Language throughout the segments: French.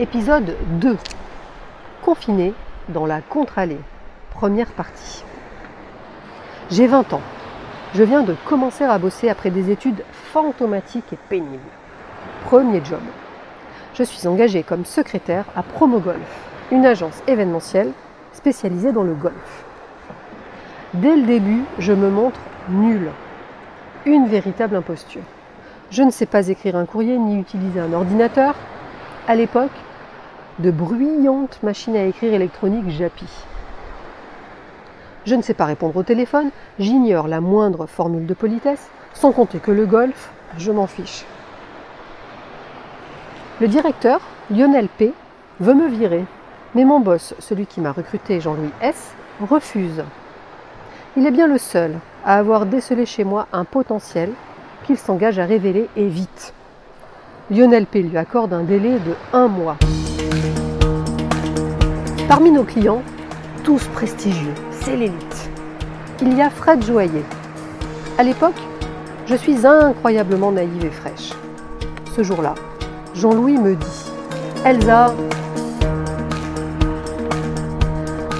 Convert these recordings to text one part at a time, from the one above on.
Épisode 2. Confiné dans la contre-allée. Première partie. J'ai 20 ans. Je viens de commencer à bosser après des études fantomatiques et pénibles. Premier job. Je suis engagée comme secrétaire à Promogolf, une agence événementielle spécialisée dans le golf. Dès le début, je me montre nulle. Une véritable imposture. Je ne sais pas écrire un courrier ni utiliser un ordinateur. À l'époque, de bruyantes machines à écrire électroniques JAPI. Je ne sais pas répondre au téléphone, j'ignore la moindre formule de politesse, sans compter que le golf, je m'en fiche. Le directeur, Lionel P, veut me virer, mais mon boss, celui qui m'a recruté, Jean-Louis S, refuse. Il est bien le seul à avoir décelé chez moi un potentiel qu'il s'engage à révéler et vite. Lionel P lui accorde un délai de un mois. Parmi nos clients, tous prestigieux, c'est l'élite. Il y a Fred Joyer. À l'époque, je suis incroyablement naïve et fraîche. Ce jour-là, Jean-Louis me dit Elsa,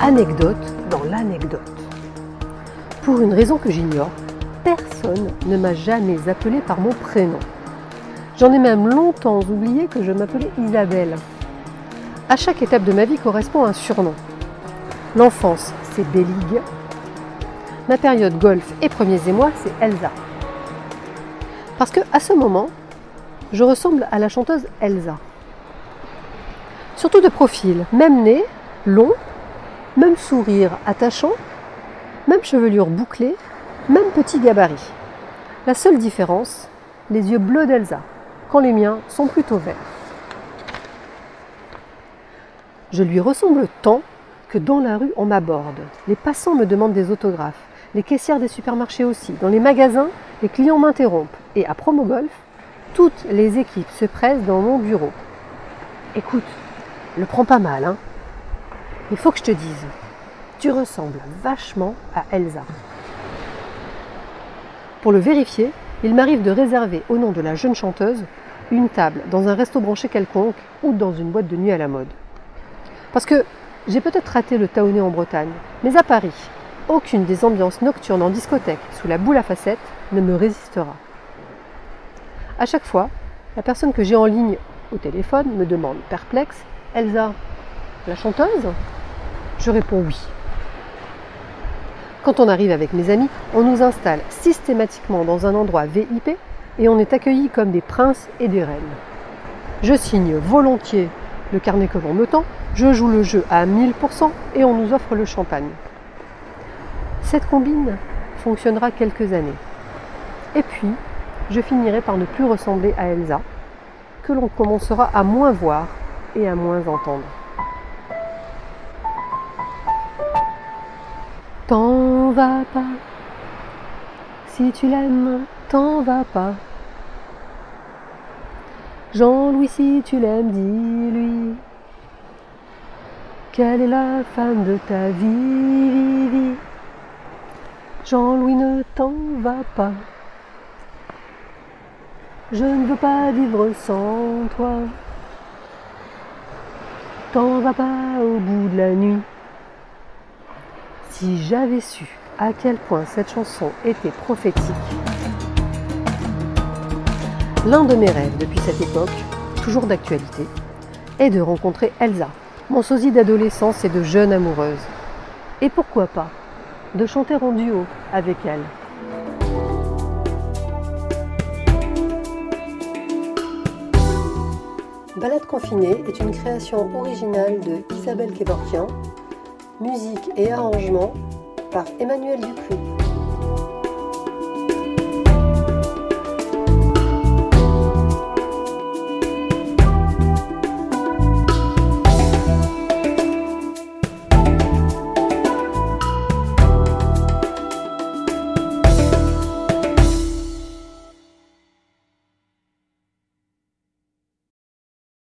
anecdote dans l'anecdote. Pour une raison que j'ignore, personne ne m'a jamais appelé par mon prénom. J'en ai même longtemps oublié que je m'appelais Isabelle. À chaque étape de ma vie correspond un surnom. L'enfance, c'est Béligue. Ma période golf et premiers émois, c'est Elsa. Parce que à ce moment, je ressemble à la chanteuse Elsa. Surtout de profil, même nez, long, même sourire attachant, même chevelure bouclée, même petit gabarit. La seule différence, les yeux bleus d'Elsa, quand les miens sont plutôt verts. Je lui ressemble tant que dans la rue, on m'aborde. Les passants me demandent des autographes. Les caissières des supermarchés aussi. Dans les magasins, les clients m'interrompent. Et à Promogolf, toutes les équipes se pressent dans mon bureau. Écoute, le prends pas mal, hein. Il faut que je te dise, tu ressembles vachement à Elsa. Pour le vérifier, il m'arrive de réserver au nom de la jeune chanteuse une table dans un resto branché quelconque ou dans une boîte de nuit à la mode. Parce que j'ai peut-être raté le taonné en Bretagne, mais à Paris, aucune des ambiances nocturnes en discothèque sous la boule à facettes ne me résistera. À chaque fois, la personne que j'ai en ligne au téléphone me demande perplexe Elsa, la chanteuse? Je réponds oui. Quand on arrive avec mes amis, on nous installe systématiquement dans un endroit VIP et on est accueillis comme des princes et des reines. Je signe volontiers le carnet que l'on me tend, je joue le jeu à 1000% et on nous offre le champagne. Cette combine fonctionnera quelques années. Et puis, je finirai par ne plus ressembler à Elsa, que l'on commencera à moins voir et à moins entendre. T'en vas pas, si tu l'aimes, t'en vas pas. Jean-Louis, si tu l'aimes, dis-lui. Quelle est la femme de ta vie, Jean-Louis, ne t'en va pas. Je ne veux pas vivre sans toi. T'en vas pas au bout de la nuit. Si j'avais su à quel point cette chanson était prophétique. L'un de mes rêves depuis cette époque, toujours d'actualité, est de rencontrer Elsa, mon sosie d'adolescence et de jeune amoureuse. Et pourquoi pas, de chanter en duo avec elle. Balade confinée est une création originale de Isabelle Kevorkian, musique et arrangement par Emmanuel Dupuis.